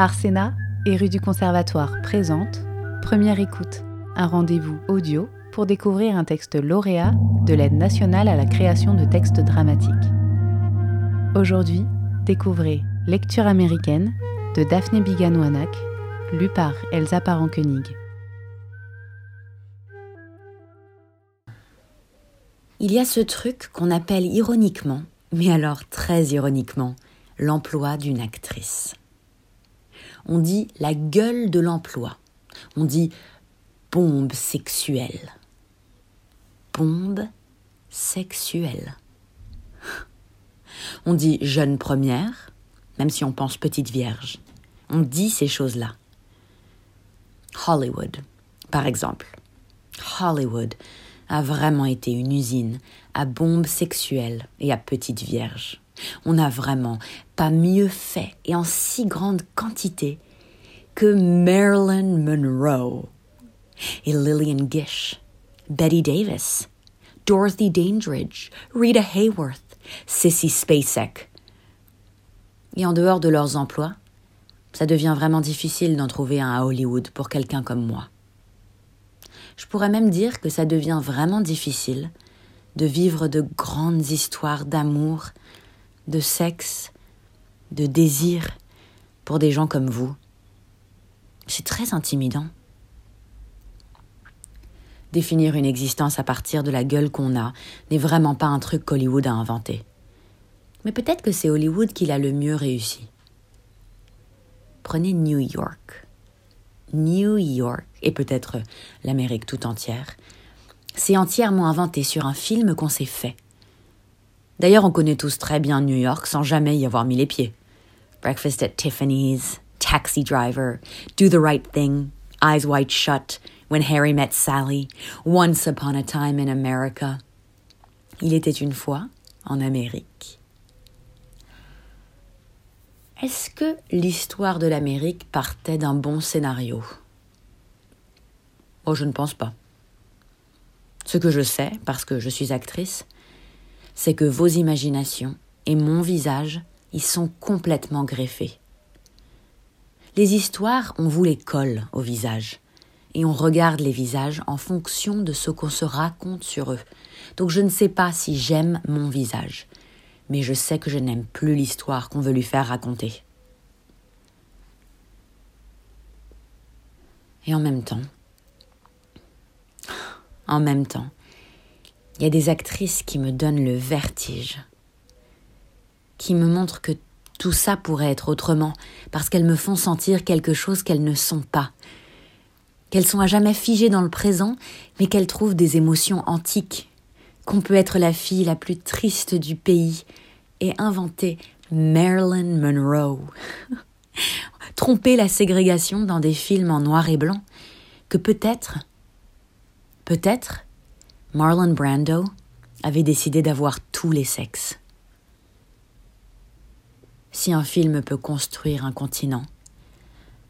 Arsena et rue du Conservatoire présente Première écoute, un rendez-vous audio pour découvrir un texte lauréat de l'aide nationale à la création de textes dramatiques. Aujourd'hui, découvrez Lecture américaine de Daphné Biganouanak, lu par Elsa Parent-Koenig. Il y a ce truc qu'on appelle ironiquement, mais alors très ironiquement, l'emploi d'une actrice. On dit la gueule de l'emploi. On dit bombe sexuelle. Bombe sexuelle. On dit jeune première, même si on pense petite vierge. On dit ces choses-là. Hollywood, par exemple. Hollywood a vraiment été une usine à bombes sexuelles et à petites vierges. On n'a vraiment pas mieux fait et en si grande quantité que Marilyn Monroe et Lillian Gish, Betty Davis, Dorothy Dandridge, Rita Hayworth, Cissy Spacek. Et en dehors de leurs emplois, ça devient vraiment difficile d'en trouver un à Hollywood pour quelqu'un comme moi. Je pourrais même dire que ça devient vraiment difficile de vivre de grandes histoires d'amour, de sexe, de désir pour des gens comme vous. C'est très intimidant. Définir une existence à partir de la gueule qu'on a n'est vraiment pas un truc qu'Hollywood a inventé. Mais peut-être que c'est Hollywood qui l'a le mieux réussi. Prenez New York. New York, et peut-être l'Amérique tout entière, c'est entièrement inventé sur un film qu'on s'est fait. D'ailleurs, on connaît tous très bien New York sans jamais y avoir mis les pieds. Breakfast at Tiffany's, Taxi Driver, Do the Right Thing, Eyes Wide Shut, When Harry Met Sally, Once Upon a Time in America. Il était une fois en Amérique. Est-ce que l'histoire de l'Amérique partait d'un bon scénario? Oh, je ne pense pas. Ce que je sais, parce que je suis actrice, c'est que vos imaginations et mon visage y sont complètement greffés. Les histoires, on vous les colle au visage, et on regarde les visages en fonction de ce qu'on se raconte sur eux. Donc je ne sais pas si j'aime mon visage mais je sais que je n'aime plus l'histoire qu'on veut lui faire raconter. Et en même temps, en même temps, il y a des actrices qui me donnent le vertige, qui me montrent que tout ça pourrait être autrement, parce qu'elles me font sentir quelque chose qu'elles ne sont pas, qu'elles sont à jamais figées dans le présent, mais qu'elles trouvent des émotions antiques, qu'on peut être la fille la plus triste du pays et inventer Marilyn Monroe. Tromper la ségrégation dans des films en noir et blanc, que peut-être, peut-être, Marlon Brando avait décidé d'avoir tous les sexes. Si un film peut construire un continent,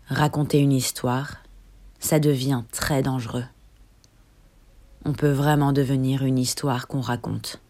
raconter une histoire, ça devient très dangereux on peut vraiment devenir une histoire qu'on raconte.